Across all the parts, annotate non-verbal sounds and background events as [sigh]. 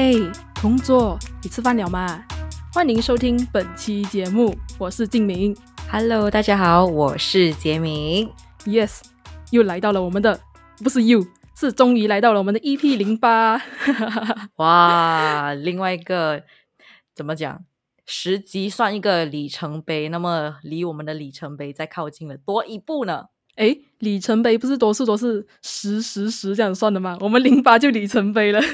哎，同桌，你吃饭了吗？欢迎收听本期节目，我是静明。Hello，大家好，我是杰明。Yes，又来到了我们的，不是 you，是终于来到了我们的 EP 零八。[laughs] 哇，另外一个怎么讲？十集算一个里程碑，那么离我们的里程碑再靠近了多一步呢？哎，里程碑不是多数都是十十十这样算的吗？我们零八就里程碑了。[laughs]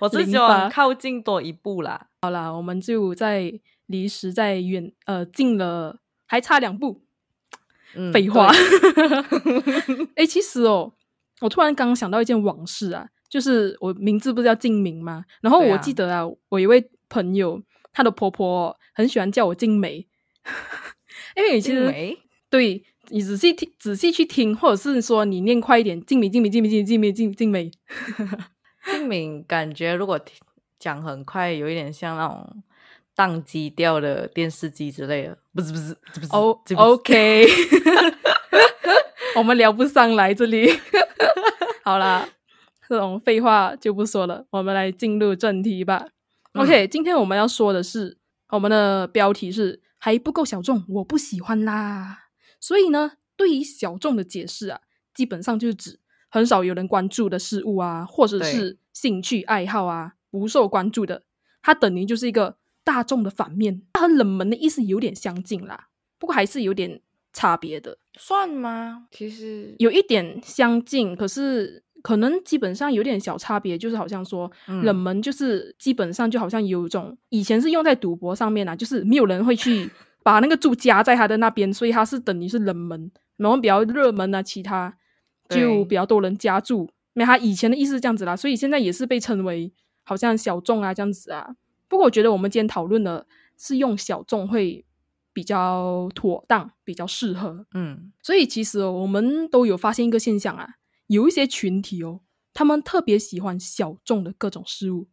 我是希08望靠近多一步啦。好啦，我们就在离时在远呃近了，还差两步。嗯废话对。[laughs] 哎、其实哦，我突然刚刚想到一件往事啊，就是我名字不是叫静明吗？然后我记得啊，我一位朋友，她的婆婆很喜欢叫我静美，[laughs] 因为其实对你仔细听、仔细去听，或者是说你念快一点，静美、静美、静美、静美、静美、静静美，静敏感觉如果讲很快，有一点像那种宕机掉的电视机之类的。不是不是不是，OK，[laughs] 我们聊不上来这里。[laughs] 好啦，这种废话就不说了，我们来进入正题吧。嗯 OK，今天我们要说的是，我们的标题是还不够小众，我不喜欢啦。所以呢，对于小众的解释啊，基本上就是指很少有人关注的事物啊，或者是兴趣爱好啊，不受关注的，它等于就是一个大众的反面，它和冷门的意思有点相近啦，不过还是有点差别的，算吗？其实有一点相近，可是可能基本上有点小差别，就是好像说、嗯冷门就是基本上就好像有一种以前是用在赌博上面啊，就是没有人会去 [laughs] 把那个注加在他的那边，所以他是等于是冷门，然后比较热门啊，其他就比较多人加注。那他以前的意思是这样子啦，所以现在也是被称为好像小众啊这样子啊。不过我觉得我们今天讨论的是用小众会比较妥当，比较适合。嗯所以其实哦，我们都有发现一个现象啊，有一些群体哦，他们特别喜欢小众的各种事物。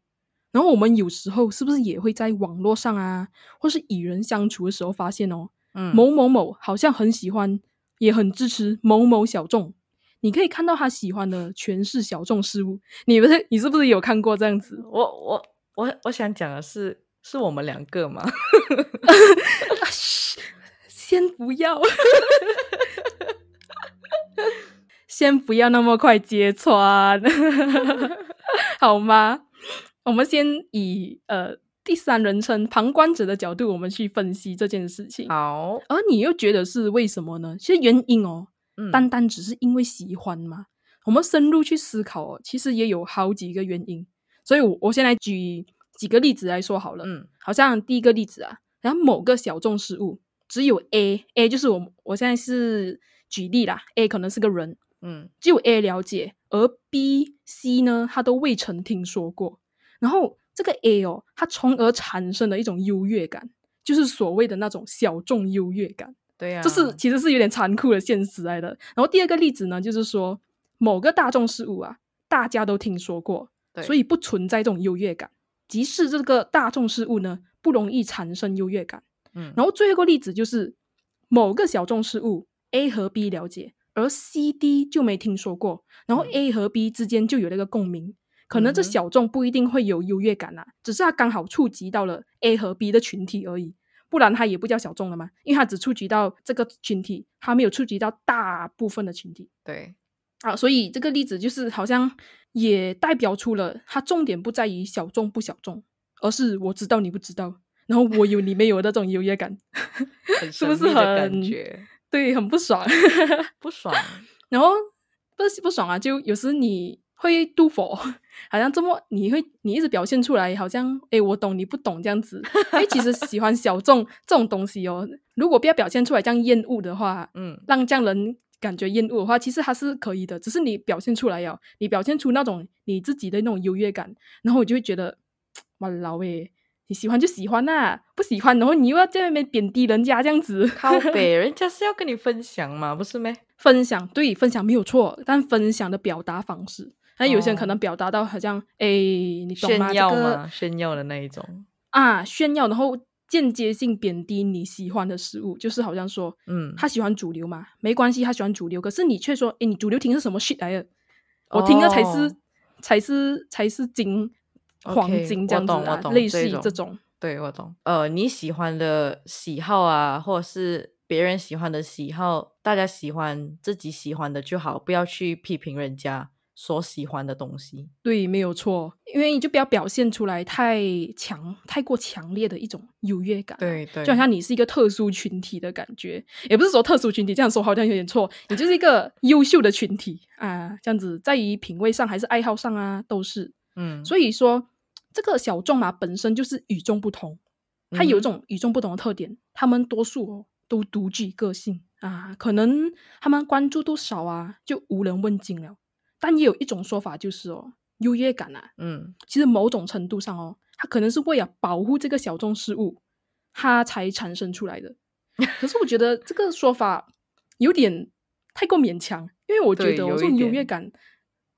然后我们有时候是不是也会在网络上啊，或是与人相处的时候发现哦，嗯某某某好像很喜欢，也很支持某某小众。你可以看到他喜欢的全是小众事物。你不是你是不是有看过这样子？我我我我想讲的是，是我们两个嘛？[laughs] 嘘先不要，先不要那么快揭穿，[laughs] 好吗？我们先以呃第三人称旁观者的角度，我们去分析这件事情。好，而你又觉得是为什么呢？其实原因哦，嗯单单只是因为喜欢吗？我们深入去思考哦，其实也有好几个原因。所以我，我先来举几个例子来说好了。嗯好像第一个例子啊，然后某个小众事物只有 A，A 就是我我现在是举例啦，A 可能是个人，嗯只有 A 了解，而 B、C 呢，他都未曾听说过。然后这个 A 哦，它从而产生了一种优越感，就是所谓的那种小众优越感。对呀、这是其实是有点残酷的现实来的。然后第二个例子呢，就是说某个大众事物啊，大家都听说过，对所以不存在这种优越感。即使这个大众事物呢，不容易产生优越感。嗯然后最后一个例子就是某个小众事物 A 和 B 了解，而 C、D 就没听说过，然后嗯 A 和 B 之间就有了一个共鸣。可能这小众不一定会有优越感啊，只是它刚好触及到了 A 和 B 的群体而已，不然它也不叫小众了嘛，因为它只触及到这个群体，它没有触及到大部分的群体对，啊，所以这个例子就是好像也代表出了它重点不在于小众不小众，而是我知道你不知道，然后我有你没有的这种优越感，[laughs] 很是不是很感很觉？对，很不爽。不爽。[laughs] 然后不是不爽啊，就有时你会妒否，好像这么你会你一直表现出来，好像诶我懂你不懂这样子。[laughs] 因为其实喜欢小众这种东西哦，如果不要表现出来这样厌恶的话，嗯让这样人感觉厌恶的话，其实它是可以的，只是你表现出来哦，你表现出那种你自己的那种优越感，然后我就会觉得，哇老诶，你喜欢就喜欢呐、不喜欢，然后你又要在外面贬低人家这样子。靠北，[laughs] 人家是要跟你分享嘛，不是咩？分享对分享没有错，但分享的表达方式，那有些人可能表达到好像诶，你懂吗？炫耀这个嘛，炫耀的那一种。啊，炫耀，然后间接性贬低你喜欢的食物，就是好像说，嗯，他喜欢主流嘛，没关系，他喜欢主流，可是你却说，诶，你主流听是什么 shit 来的？我听的才是、哦才是才是金黄金这样子啊，我懂我懂类似于这种这种。对，我懂。呃，你喜欢的喜好啊，或者是别人喜欢的喜好，大家喜欢自己喜欢的就好，不要去批评人家所喜欢的东西。对，没有错，因为你就不要表现出来太强、太过强烈的一种优越感啊、对对，就好像你是一个特殊群体的感觉，也不是说特殊群体这样说好像有点错，你就是一个优秀的群体啊，这样子在于品味上还是爱好上啊，都是。嗯，所以说，这个小众嘛本身就是与众不同，它有一嗯种与众不同的特点，他们多数哦都独具个性啊，可能他们关注度少啊，就无人问津了。但也有一种说法就是哦，优越感啊，嗯其实某种程度上哦，它可能是为了保护这个小众事物，它才产生出来的。可是我觉得这个说法有点太过勉强，因为我觉得哦这种优越感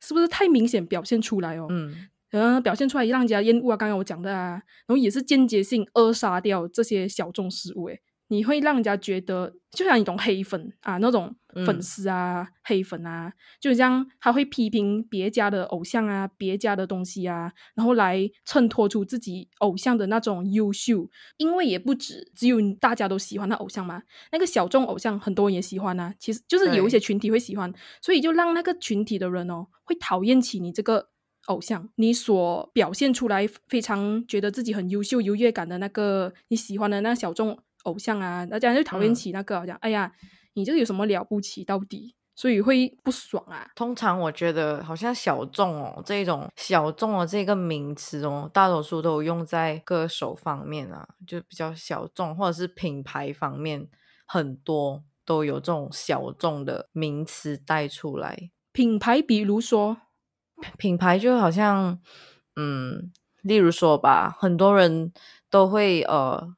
是不是太明显表现出来哦？嗯，嗯，表现出来让人家厌恶啊，刚刚我讲的啊，然后也是间接性扼杀掉这些小众事物，诶，你会让人家觉得，就像一种黑粉啊，那种粉嗯丝啊、黑粉啊，就像他会批评别家的偶像啊、别家的东西啊，然后来衬托出自己偶像的那种优秀，因为也不止只有大家都喜欢的偶像嘛，那个小众偶像很多人也喜欢啊，其实就是有一些群体会喜欢，所以就让那个群体的人哦，会讨厌起你这个偶像，你所表现出来非常觉得自己很优秀、优越感的那个你喜欢的那小众偶像啊，大家就讨厌嗯起那个，好像、哎呀，你这个有什么了不起到底？所以会不爽啊。通常我觉得好像小众哦，这种小众的这个名词哦，大多数都用在歌手方面啊，就比较小众，或者是品牌方面，很多都有这种小众的名词带出来。品牌比如说，品牌就好像，嗯，例如说吧，很多人都会呃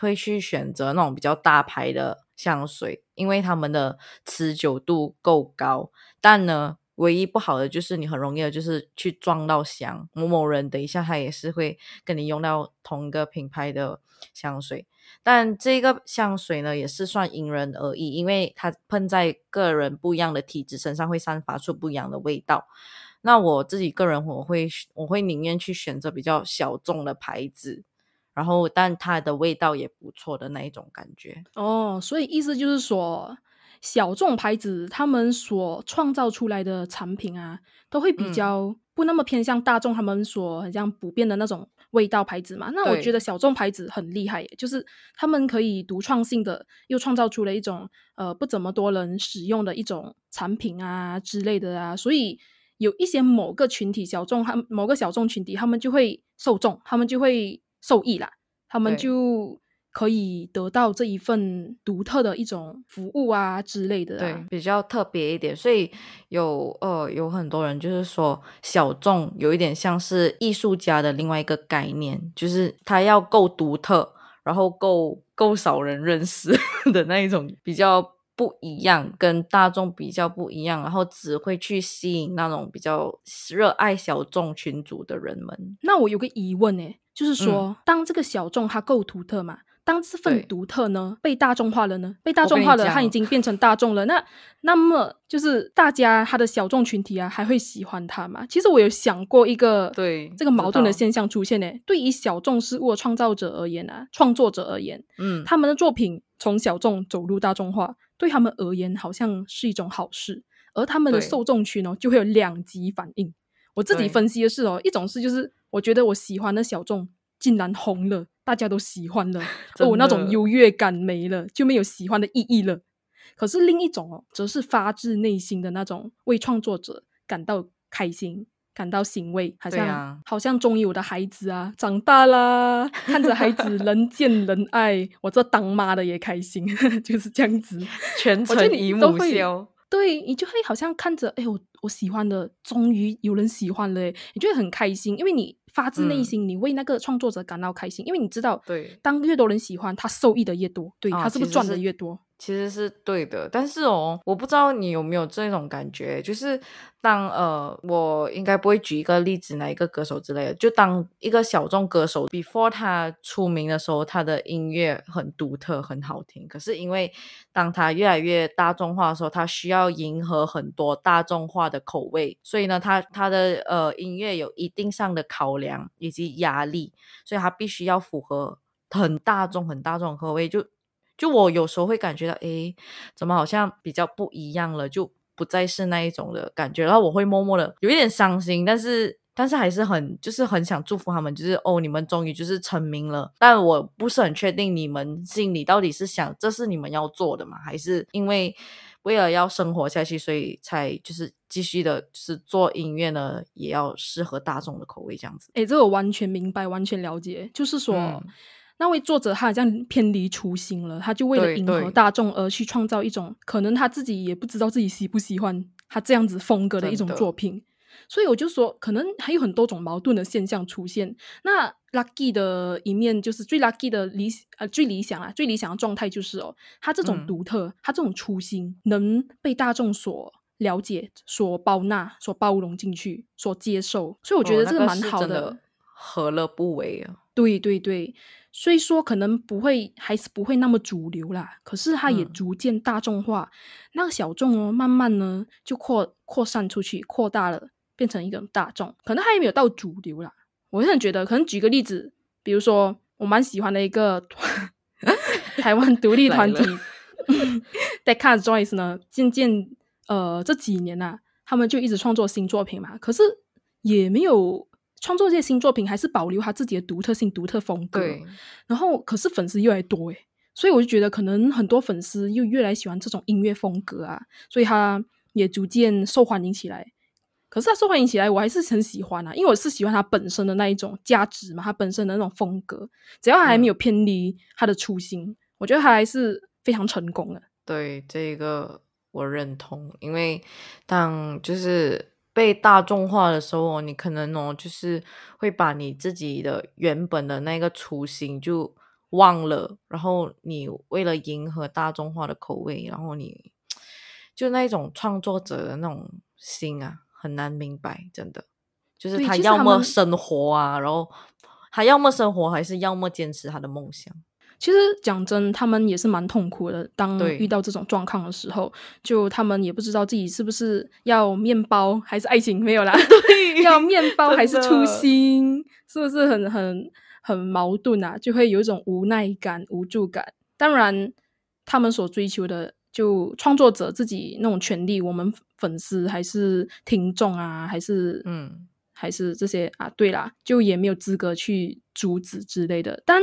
会去选择那种比较大牌的香水，因为他们的持久度够高。但呢，唯一不好的就是你很容易的就是去撞到香，某某人等一下他也是会跟你用到同一个品牌的香水。但这个香水呢，也是算因人而异，因为它喷在个人不一样的体质身上，会散发出不一样的味道。那我自己个人，我会我会宁愿去选择比较小众的牌子，然后但它的味道也不错的那一种感觉。哦，所以意思就是说，小众牌子他们所创造出来的产品啊，都会比嗯较不那么偏向大众他们所很像普遍的那种味道牌子嘛。那我对觉得小众牌子很厉害耶，就是他们可以独创性的又创造出了一种呃不怎么多人使用的一种产品啊之类的啊，所以。有一些某个群体小众，他们某个小众群体，他们就会受众，他们就会受益啦，他们就可以得到这一份独特的一种服务啊之类的、啊。对，比较特别一点，所以有呃有很多人就是说小众有一点像是艺术家的另外一个概念，就是他要够独特，然后够够少人认识的那一种比较不一样，跟大众比较不一样，然后只会去吸引那种比较热爱小众群组的人们。那我有个疑问诶，就是说，当这个小众它够独特嘛，当这份独特呢被大众化了呢，被大众化了，它已经变成大众了，那那么就是大家他的小众群体啊，还会喜欢他吗？其实我有想过一个对这个矛盾的现象出现呢。对于小众事物的创造者而言啊，创作者而言，嗯，他们的作品从小众走入大众化，对他们而言好像是一种好事，而他们的受众群呢就会有两极反应。我自己分析的是哦，一种是就是我觉得我喜欢的小众竟然红了，大家都喜欢了，[laughs] 而我那种优越感没了，就没有喜欢的意义了。可是另一种哦，则是发自内心的那种为创作者感到开心。感到欣慰，好像、啊好像终于我的孩子啊长大啦，[laughs] 看着孩子人见人爱，我这当妈的也开心，[laughs] 就是这样子。全程姨母你都会笑。对你就会好像看着，哎，我我喜欢的终于有人喜欢了，你就会很开心，因为你发自内嗯心，你为那个创作者感到开心，因为你知道，对当越多人喜欢，他受益的越多，对、啊他是不是赚的越多？其实是对的，但是哦，我不知道你有没有这种感觉，就是当呃，我应该不会举一个例子，哪一个歌手之类的，就当一个小众歌手，before 他出名的时候，他的音乐很独特，很好听。可是因为当他越来越大众化的时候，他需要迎合很多大众化的口味，所以呢，他他的呃音乐有一定上的考量以及压力，所以他必须要符合很大众、很大众口味，就。就我有时候会感觉到，哎，怎么好像比较不一样了，就不再是那一种的感觉，然后我会默默的有一点伤心，但是但是还是很就是很想祝福他们，就是哦，你们终于就是成名了，但我不是很确定你们心里到底是想这是你们要做的吗？还是因为为了要生活下去，所以才就是继续的，就是做音乐呢，也要适合大众的口味这样子？哎，这个完全明白，完全了解，就是说。那位作者他好像偏离初心了，他就为了迎合大众而去创造一种可能他自己也不知道自己喜不喜欢他这样子风格的一种作品，所以我就说可能还有很多种矛盾的现象出现。那 lucky 的一面就是最 lucky 的理呃最理想啊最理想的状态就是哦，他这种独特，他这种初心能被大众所了解、所包纳、所包容进去、所接受，所以我觉得这个蛮好的，何乐不为啊？对对对。虽说可能不会，还是不会那么主流啦，可是它也逐渐大众化。那个小众哦，慢慢呢就扩扩散出去，扩大了，变成一种大众。可能它还没有到主流啦。我现在觉得，可能举个例子，比如说我蛮喜欢的一个 [laughs] 台湾独立团体 d e c a Joyce 呢，渐渐呃这几年呐，他们就一直创作新作品嘛，可是也没有。创作这些新作品，还是保留他自己的独特性、独特风格。对。然后，可是粉丝越来越多诶，所以我就觉得，可能很多粉丝又越来喜欢这种音乐风格啊，所以他也逐渐受欢迎起来。可是他受欢迎起来，我还是很喜欢啊，因为我是喜欢他本身的那一种价值嘛，他本身的那种风格，只要还没有偏离他的初心，我觉得他还是非常成功的。对，这个我认同，因为当就是。被大众化的时候，你可能哦，就是会把你自己的原本的那个初心就忘了，然后你为了迎合大众化的口味，然后你就那种创作者的那种心啊，很难明白，真的，就是他要么生活啊，然后他要么生活，还是要么坚持他的梦想。其实讲真，他们也是蛮痛苦的。当遇到这种状况的时候，就他们也不知道自己是不是要面包还是爱情，没有啦。[laughs] 要面包还是初心，是不是很很很矛盾啊？就会有一种无奈感、无助感。当然，他们所追求的，就创作者自己那种权利，我们粉丝还是听众啊，还是嗯。还是这些啊？对啦，就也没有资格去阻止之类的，但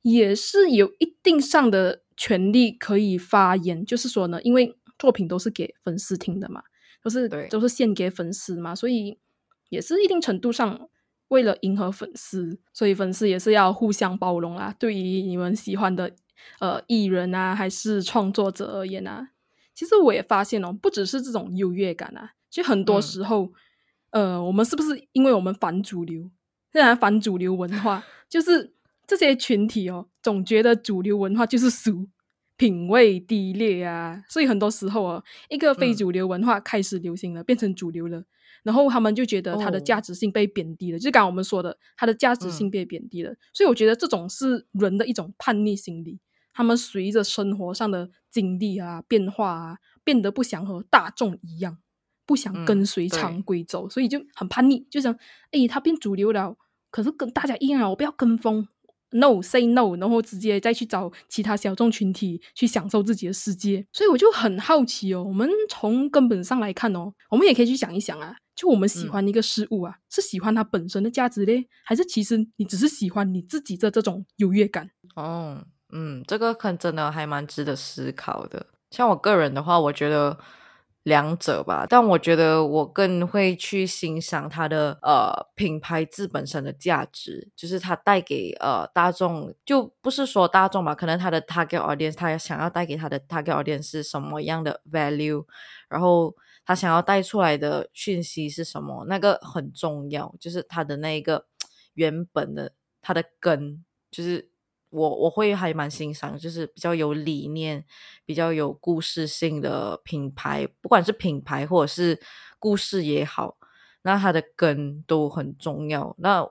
也是有一定上的权利可以发言。就是说呢，因为作品都是给粉丝听的嘛，都是都是献给粉丝嘛，所以也是一定程度上为了迎合粉丝，所以粉丝也是要互相包容啦。对于你们喜欢的呃艺人啊，还是创作者而言啊，其实我也发现哦，不只是这种优越感啊，其实很多时候。呃，我们是不是因为我们反主流，现在反主流文化，就是这些群体哦，总觉得主流文化就是俗，品味低劣啊，所以很多时候哦，一个非主流文化开始流行了，变成主流了，然后他们就觉得它的价值性被贬低了，就刚刚我们说的，它的价值性被贬低了，所以我觉得这种是人的一种叛逆心理，他们随着生活上的经历啊变化啊，变得不想和大众一样。不想跟随常规走，所以就很叛逆，就想，哎，他变主流了，可是跟大家一样啊，我不要跟风，no，say no，然后直接再去找其他小众群体去享受自己的世界。所以我就很好奇哦，我们从根本上来看哦，我们也可以去想一想啊，就我们喜欢一个事物啊，是喜欢它本身的价值嘞，还是其实你只是喜欢你自己的这种优越感？哦，嗯，这个可能真的还蛮值得思考的。像我个人的话，我觉得。两者吧，但我觉得我更会去欣赏它的呃品牌字本身的价值，就是它带给呃大众，就不是说大众吧，可能它的 target audience，他想要带给他的 target audience 是什么样的 value，然后他想要带出来的讯息是什么，那个很重要，就是他的那一个原本的他的根，就是我我会还蛮欣赏，就是比较有理念、比较有故事性的品牌，不管是品牌或者是故事也好，那它的根都很重要。那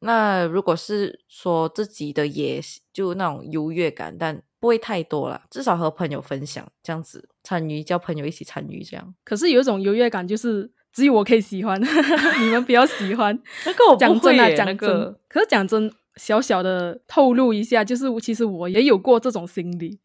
那如果是说自己的也就那种优越感，但不会太多了，至少和朋友分享这样子，参与叫朋友一起参与这样。可是有一种优越感，就是只有我可以喜欢，[laughs] 你们不要喜欢。那个我讲真啊，讲真，个可是讲真，小小的透露一下，就是其实我也有过这种心理。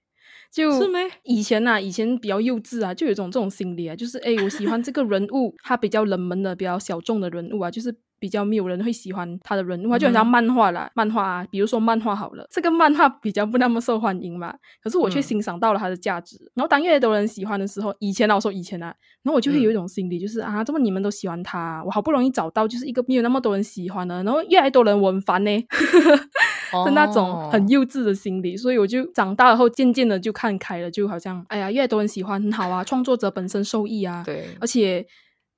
就是没以前呐、以前比较幼稚啊，就有一种这种心理啊，就是哎，我喜欢这个人物，他比较冷门的、比较小众的人物啊，就是比较没有人会喜欢他的人物啊，就很像漫画啦，漫画啊，比如说漫画好了，这个漫画比较不那么受欢迎嘛，可是我却嗯欣赏到了它的价值。然后当越来越多人喜欢的时候，以前啊，我说以前啊，然后我就会有一种心理，就是、啊，这么你们都喜欢他，我好不容易找到就是一个没有那么多人喜欢的，然后越来越多人我很烦呢。[laughs] 的那种很哦幼稚的心理，所以我就长大了后渐渐的就看开了，就好像哎呀，越来越多人喜欢很好啊，创作者本身受益啊，对而且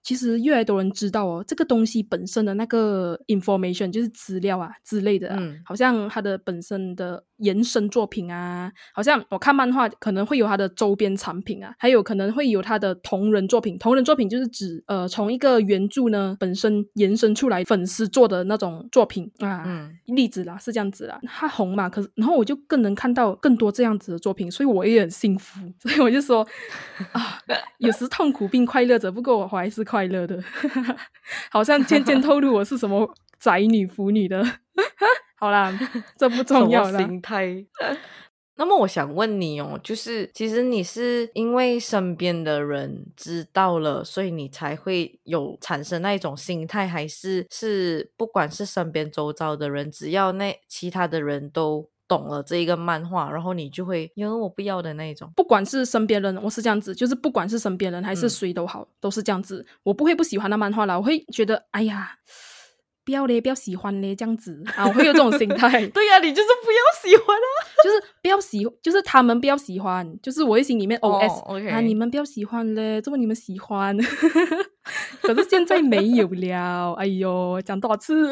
其实越来越多人知道哦，这个东西本身的那个 information 就是资料啊之类的啊、嗯好像它的本身的延伸作品啊，好像我看漫画可能会有它的周边产品啊，还有可能会有它的同人作品。同人作品就是指呃从一个原著呢本身延伸出来粉丝做的那种作品啊，嗯例子啦是这样子啦，它红嘛，可是然后我就更能看到更多这样子的作品，所以我也很幸福，所以我就说 [laughs] 啊，有时痛苦并快乐着，不过我还是快乐的，[laughs] 好像渐渐透露我是什么宅女腐女的。[laughs] 好啦，这不重要啦。心态。那么我想问你哦，就是其实你是因为身边的人知道了，所以你才会有产生那一种心态，还是是不管是身边周遭的人，只要那其他的人都懂了这一个漫画，然后你就会因为我不要的那一种。不管是身边人，我是这样子，就是不管是身边人还是嗯谁都好，都是这样子。我不会不喜欢那漫画了，我会觉得哎呀，不要嘞，不要喜欢嘞，这样子啊，我会有这种心态。[laughs] 对呀、你就是不要喜欢啊。就是不要喜，就是他们不要喜欢，就是我会心里面 OS、啊，你们不要喜欢嘞，这么你们喜欢，[laughs] 可是现在没有了，哎呦，讲多少次，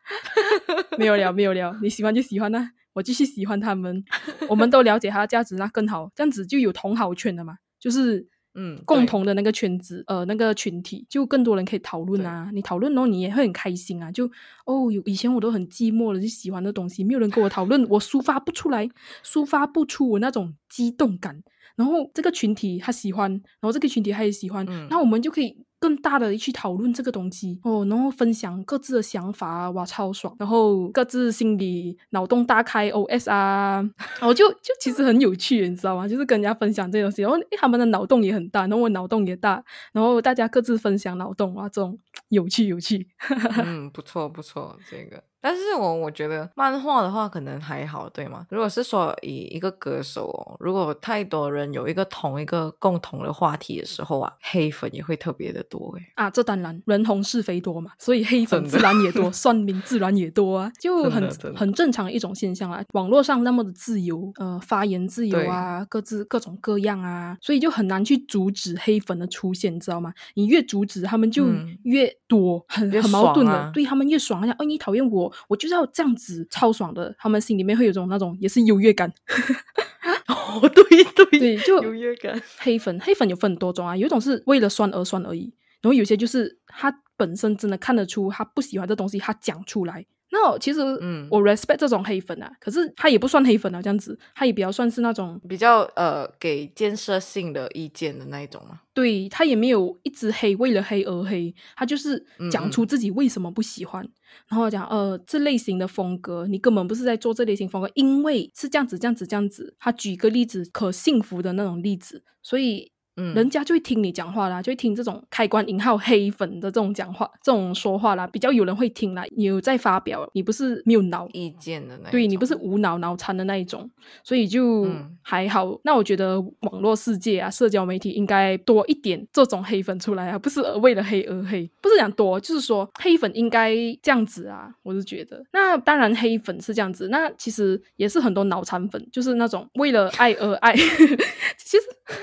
[laughs] 没有了，没有了，你喜欢就喜欢啦、我继续喜欢他们，我们都了解他的价值，那更好，这样子就有同好圈了嘛，就是。嗯共同的那个圈子，呃，那个群体，就更多人可以讨论啊。你讨论然后你也会很开心啊。就哦，有以前我都很寂寞的，就喜欢的东西，没有人跟我讨论，我抒发不出来，抒发不出我那种激动感。然后这个群体他喜欢，然后这个群体他也喜欢，嗯那我们就可以更大的去讨论这个东西哦，然后分享各自的想法，哇，超爽！然后各自心里脑洞大开 OS 啊，然 [laughs] 后就就其实很有趣，你知道吗？就是跟人家分享这些东西，然后他们的脑洞也很大，然后我脑洞也大，然后大家各自分享脑洞哇，这种有趣 [tsk] 有趣。[laughs] 嗯，不错不错，这个。但是我我觉得漫画的话可能还好，对吗？如果是说以一个歌手哦，如果太多人有一个同一个共同的话题的时候啊，黑粉也会特别的多诶。啊，这当然人红是非多嘛，所以黑粉自然也多，算命自然也多啊，就很很正常一种现象啊。网络上那么的自由，呃，发言自由啊，各自各种各样啊，所以就很难去阻止黑粉的出现，你知道吗？你越阻止，他们就嗯越多，很很矛盾的，啊对他们越爽，好像哦，你讨厌我，我就是要这样子，超爽的，他们心里面会有种那种也是优越感。[laughs] 哦，对对对，就优越感。[laughs] 黑粉，黑粉有分很多种啊，有一种是为了酸而酸而已，然后有些就是他本身真的看得出他不喜欢这东西，他讲出来。那其实，嗯我 respect 这种黑粉啊，可是他也不算黑粉啊，这样子，他也比较算是那种，比较呃给建设性的意见的那一种嘛。对他也没有一直黑，为了黑而黑，他就是讲嗯出自己为什么不喜欢，然后讲呃这类型的风格，你根本不是在做这类型风格，因为是这样子这样子这样子。他举个例子，可幸福的那种例子，所以嗯，人家就会听你讲话啦，就会听这种开关引号黑粉的这种讲话、这种说话啦，比较有人会听啦。你有在发表，你不是没有脑，意见的对你不是无脑脑残的那一种，所以就嗯还好。那我觉得网络世界啊，社交媒体应该多一点这种黑粉出来啊，不是为了黑而黑，不是讲多，就是说黑粉应该这样子啊，我是觉得。那当然黑粉是这样子，那其实也是很多脑残粉，就是那种为了爱而爱，[laughs] 其实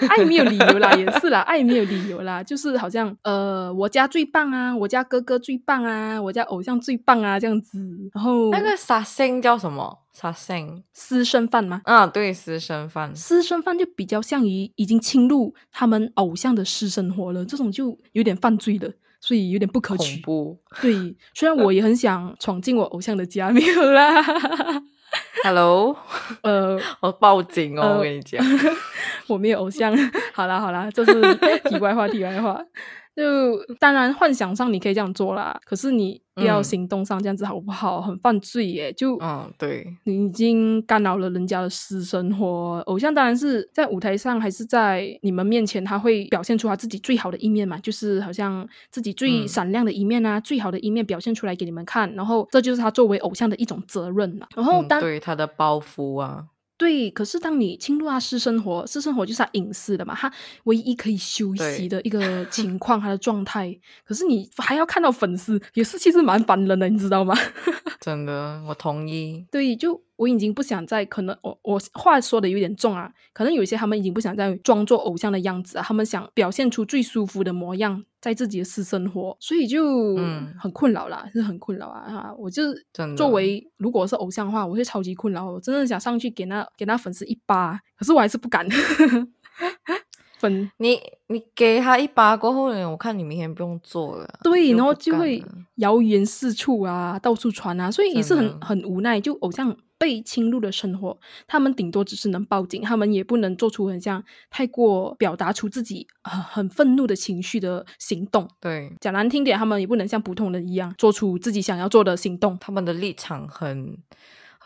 爱没有理由啦。啦，也是啦，爱没有理由啦，就是好像呃，我家最棒啊，我家哥哥最棒啊，我家偶像最棒啊，这样子。然后那个杀星叫什么？杀生私生饭吗？啊，对，私生饭。私生饭就比较像于已经侵入他们偶像的私生活了，这种就有点犯罪了，所以有点不可取。对，虽然我也很想闯进我偶像的家，没有啦。[laughs] Hello，[laughs] 呃，[laughs] 我报警哦！呃我跟你讲，我没有偶像。好啦好啦，这是题外话，题外话。就当然幻想上你可以这样做啦，可是你不要嗯行动上这样子好不好？很犯罪耶！就嗯，对，你已经干扰了人家的私生活。偶像当然是在舞台上，还是在你们面前，他会表现出他自己最好的一面嘛，就是好像自己最嗯闪亮的一面啊，最好的一面表现出来给你们看。然后这就是他作为偶像的一种责任啦。然后嗯当、对他的包袱啊，对，可是当你侵入他私生活，私生活就是他隐私的嘛，他唯一可以休息的一个情况，他的状态。可是你还要看到粉丝，也是其实蛮烦人的，你知道吗？[laughs] 真的，我同意。对，就我已经不想再可能我我话说的有点重啊，可能有些他们已经不想再装作偶像的样子啊，他们想表现出最舒服的模样，在自己的私生活，所以就嗯很困扰啦，是很困扰啊哈！我就是作为如果是偶像的话，我会超级困扰，我真的想上去给那给那粉丝一巴，可是我还是不敢。[laughs] 粉你你给他一把过后呢，我看你明天不用做了。对，然后就会谣言四处啊，到处传啊，所以也是很很无奈。就偶像被侵入的生活，他们顶多只是能报警，他们也不能做出很像太过表达出自己很很愤怒的情绪的行动。对讲难听点，他们也不能像普通人一样做出自己想要做的行动。他们的立场很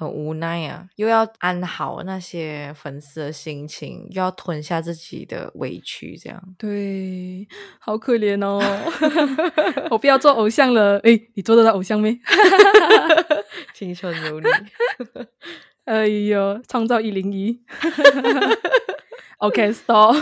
很无奈啊，又要安好那些粉丝的心情，又要吞下自己的委屈，这样。对，好可怜哦！[laughs] 我不要做偶像了。诶，你做得到偶像没？[laughs] 青春有你，[laughs] 哎呦，创造一零一。OK，stop、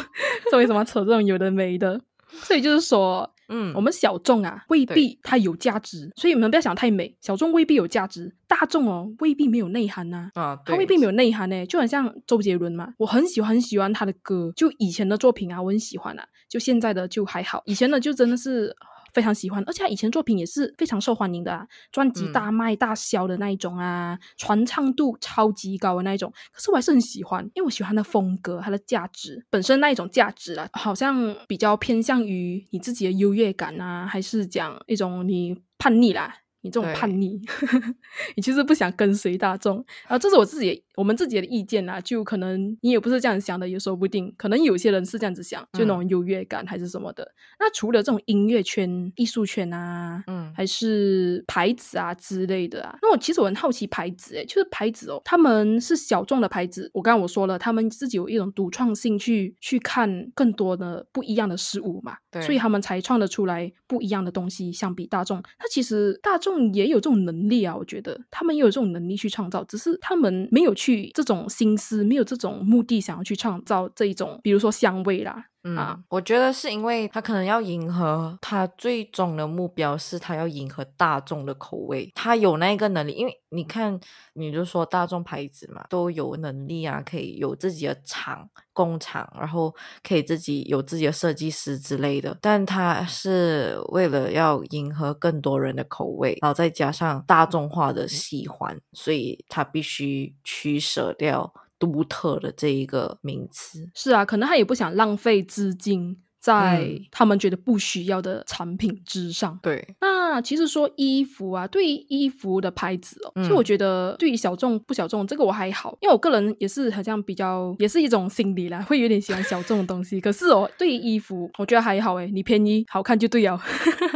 这为什么扯这种有的没的？所以就是说，嗯，我们小众啊，未必它有价值，所以你们不要想太美。小众未必有价值，大众哦未必没有内涵呐、啊，他对未必没有内涵呢、就很像周杰伦嘛，我很喜欢很喜欢他的歌，就以前的作品啊，我很喜欢啊，就现在的就还好，以前的就真的是非常喜欢，而且他以前作品也是非常受欢迎的啊，专辑嗯大卖大销的那一种啊，传唱度超级高的那一种，可是我还是很喜欢，因为我喜欢他的风格，他的价值本身那一种价值啊，好像比较偏向于你自己的优越感啊，还是讲一种你叛逆啦。你这种叛逆，[laughs] 你其实不想跟随大众，啊这是我自己我们自己的意见啦，就可能你也不是这样想的，也说不定。可能有些人是这样子想，就那种优越感还是什么的。那除了这种音乐圈、艺术圈啊，嗯还是牌子啊之类的啊。那我其实我很好奇牌子、欸，就是牌子哦，他们是小众的牌子。我刚刚我说了，他们自己有一种独创性去去看更多的不一样的事物嘛，对所以他们才创得出来不一样的东西。相比大众，那其实大众也有这种能力啊，我觉得他们也有这种能力去创造，只是他们没有去这种心思，没有这种目的想要去创造这一种，比如说香味啦，嗯，啊我觉得是因为他可能要迎合他最终的目标是他要迎合大众的口味，他有那个能力。因为你看，你就说大众牌子嘛，都有能力啊，可以有自己的厂工厂，然后可以自己有自己的设计师之类的。但他是为了要迎合更多人的口味，然后再加上大众化的喜欢，所以他必须取舍掉独特的这一个名词。是啊，可能他也不想浪费资金在嗯他们觉得不需要的产品之上。对，那其实说衣服啊，对于衣服的牌子哦，其实嗯我觉得对于小众不小众这个我还好，因为我个人也是好像比较也是一种心理啦，会有点喜欢小众的东西。可是哦，对于衣服我觉得还好诶，你便宜好看就对了。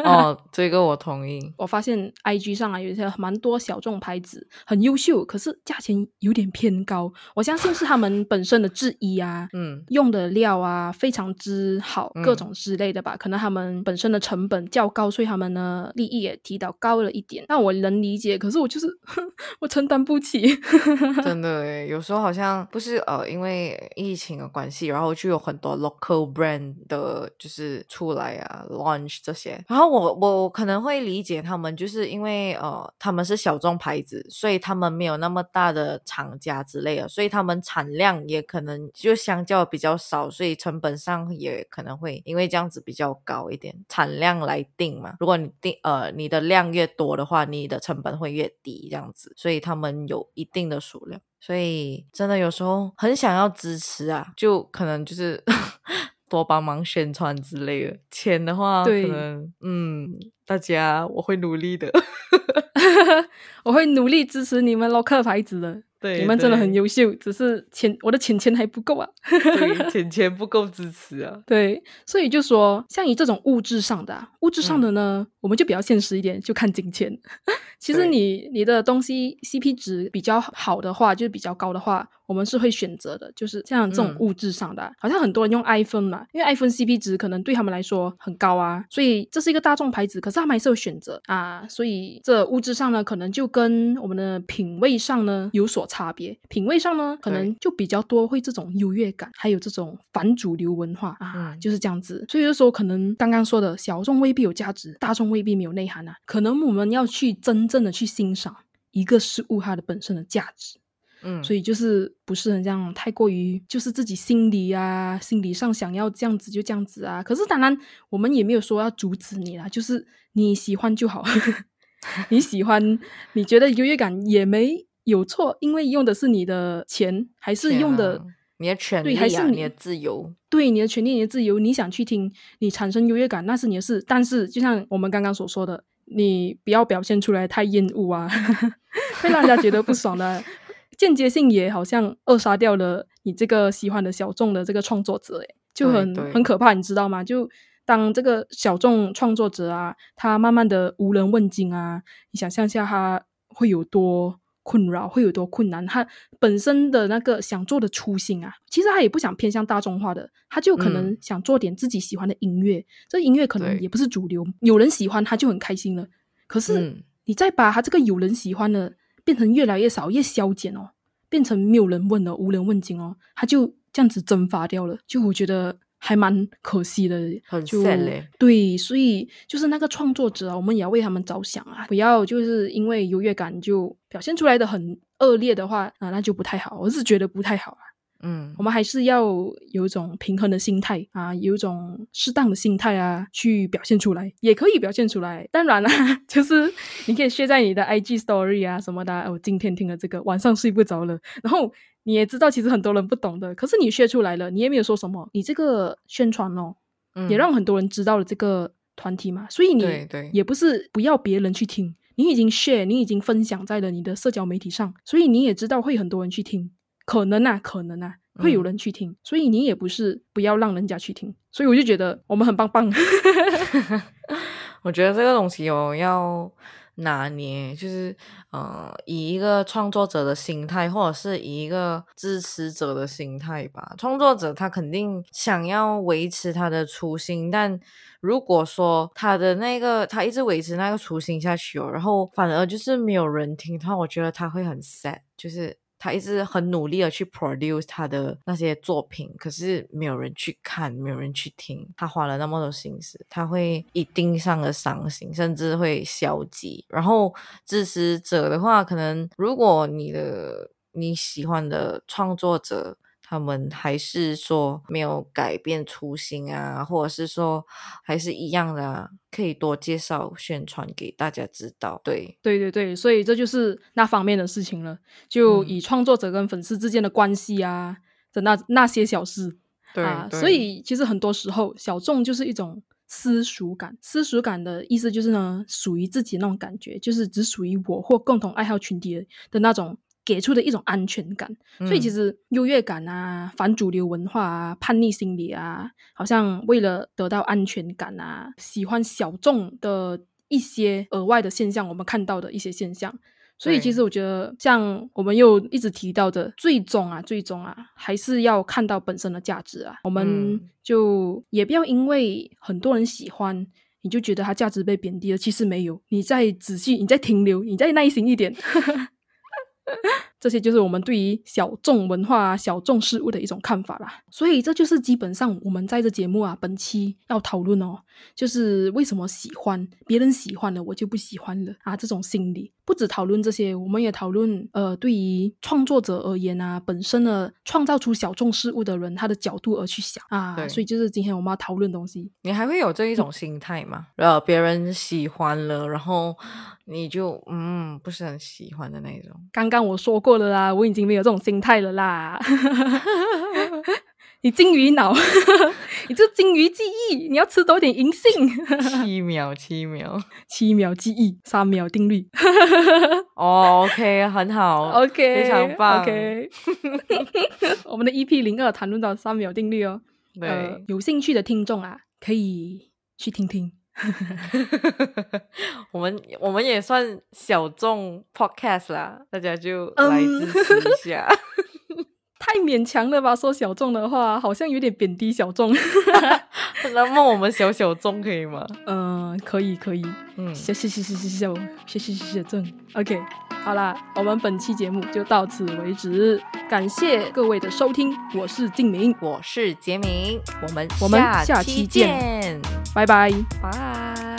哦，这个我同意。[laughs] 我发现 IG 上啊有一些蛮多小众牌子很优秀，可是价钱有点偏高。我相信是他们本身的制衣啊，嗯，用的料啊非常之好，各种之类的吧。可能他们本身的成本较高，所以他们呢利益也提到高了一点。那我能理解，可是我就是 [laughs] 我承担不起。[laughs] 真的，有时候好像不是呃，因为疫情的关系，然后就有很多 local brand 的，就是出来啊，launch 这些。然后我我可能会理解他们，就是因为呃，他们是小众牌子，所以他们没有那么大的厂家之类的，所以他们产量也可能就相较比较少，所以成本上也可能会因为这样子比较高一点，产量来定嘛。如果你定呃你的量越多的话，你的成本会越低，这样子，所以他们有一定的数量。所以真的有时候很想要支持啊，就可能就是 [laughs] 多帮忙宣传之类的。钱的话，可能嗯，大家我会努力的，[laughs] 我会努力支持你们 local 牌子的。对，你们真的很优秀，只是钱我的钱钱还不够啊，对，[laughs] 钱钱不够支持啊。对，所以就说像你这种物质上的，啊物质上的呢，我们就比较现实一点，就看金钱。其实你你的东西 CP 值比较好的话，就是比较高的话，我们是会选择的。就是像这种物质上的，好像很多人用 iPhone 嘛，因为 iPhone CP 值可能对他们来说很高啊，所以这是一个大众牌子，可是他们还是有选择啊。所以这物质上呢，可能就跟我们的品味上呢有所差别。品味上呢，可能就比较多会这种优越感，还有这种反主流文化啊，就是这样子。所以就说，可能刚刚说的小众未必有价值，大众未必没有内涵啊。可能我们要去真。正的去欣赏一个事物它的本身的价值，嗯，所以就是不是很这样太过于就是自己心里啊，心理上想要这样子就这样子啊。可是当然我们也没有说要阻止你啦，就是你喜欢就好，[laughs] 你喜欢你觉得优越感也没有错，因为用的是你的钱，还是用的你的权利，还是你的自由，对你的权利、你的自由，你想去听，你产生优越感那是你的事。但是就像我们刚刚所说的。你不要表现出来太厌恶啊，[laughs] 会让人家觉得不爽的。间接性也好像扼杀掉了你这个喜欢的小众的这个创作者，诶，就很很可怕，你知道吗？就当这个小众创作者啊，他慢慢的无人问津啊，你想象下他会有多？困扰会有多困难？他本身的那个想做的初心啊，其实他也不想偏向大众化的，他就可能想做点自己喜欢的音乐。这音乐可能也不是主流，有人喜欢他就很开心了。可是你再把他这个有人喜欢的变成越来越少、越消减哦，变成没有人问了、无人问津哦，他就这样子蒸发掉了。就我觉得。还蛮可惜的，很就对，所以就是那个创作者啊，我们也要为他们着想啊，不要就是因为优越感就表现出来的很恶劣的话啊，那就不太好，我是觉得不太好啊。嗯，我们还是要有一种平衡的心态啊，有一种适当的心态啊，去表现出来，也可以表现出来。当然了，[laughs] 就是你可以写在你的 IG Story 啊什么的。我今天听了这个，晚上睡不着了，然后。你也知道，其实很多人不懂的，可是你学出来了，你也没有说什么。你这个宣传哦，也让很多人知道了这个团体嘛，所以你也不是不要别人去听，你已经 share，你已经分享在了你的社交媒体上，所以你也知道会很多人去听，可能啊，可能啊，会有人去听，所以你也不是不要让人家去听，所以我就觉得我们很棒棒。[laughs] 我觉得这个东西哦要。拿捏就是，呃，以一个创作者的心态，或者是以一个支持者的心态吧。创作者他肯定想要维持他的初心，但如果说他的那个他一直维持那个初心下去哦，然后反而就是没有人听的话，我觉得他会很 sad，就是。他一直很努力的去 produce 他的那些作品，可是没有人去看，没有人去听。他花了那么多心思，他会一定上的伤心，甚至会消极。然后支持者的话，可能如果你的你喜欢的创作者。他们还是说没有改变初心啊，或者是说还是一样的，可以多介绍宣传给大家知道。对，对对对，所以这就是那方面的事情了。就以创作者跟粉丝之间的关系啊的那那些小事，对啊，所以其实很多时候小众就是一种私属感。私属感的意思就是呢，属于自己那种感觉，就是只属于我或共同爱好群体的那种。给出的一种安全感，所以其实优越感啊、反主流文化啊、叛逆心理啊，好像为了得到安全感啊，喜欢小众的一些额外的现象，我们看到的一些现象。所以其实我觉得，像我们又一直提到的，最终啊，最终啊，还是要看到本身的价值啊。我们就也不要因为很多人喜欢，你就觉得它价值被贬低了。其实没有，你再仔细，你再停留，你再耐心一点。[laughs] [laughs] 这些就是我们对于小众文化、小众事物的一种看法啦。所以这就是基本上我们在这节目啊，本期要讨论哦，就是为什么喜欢别人喜欢了，我就不喜欢了啊，这种心理。不止讨论这些，我们也讨论呃，对于创作者而言啊，本身的创造出小众事物的人，他的角度而去想啊。所以就是今天我们要讨论东西。你还会有这一种心态吗？呃，别人喜欢了，然后你就嗯不是很喜欢的那种。刚刚我说过了啦，我已经没有这种心态了啦。[laughs] 你金鱼脑，[laughs] 你这金鱼记忆，你要吃多点银杏。七秒，七秒，[laughs] 七秒记忆，三秒定律。[laughs] 哦，OK，很好，OK，非常棒，OK。我们的 EP 零二谈论到三秒定律哦。对，有兴趣的听众啊，可以去听听。我们我们也算小众 Podcast 啦，大家就来支持一下。太勉强了吧？说小众的话，好像有点贬低小众。[laughs] [laughs] 那么我们小小众可以吗？嗯，可以，可以。嗯，小小小小小小小小小众。OK，好啦，我们本期节目就到此为止。感谢各位的收听，我是静明，我是杰明，我们我们下期见，拜拜，拜。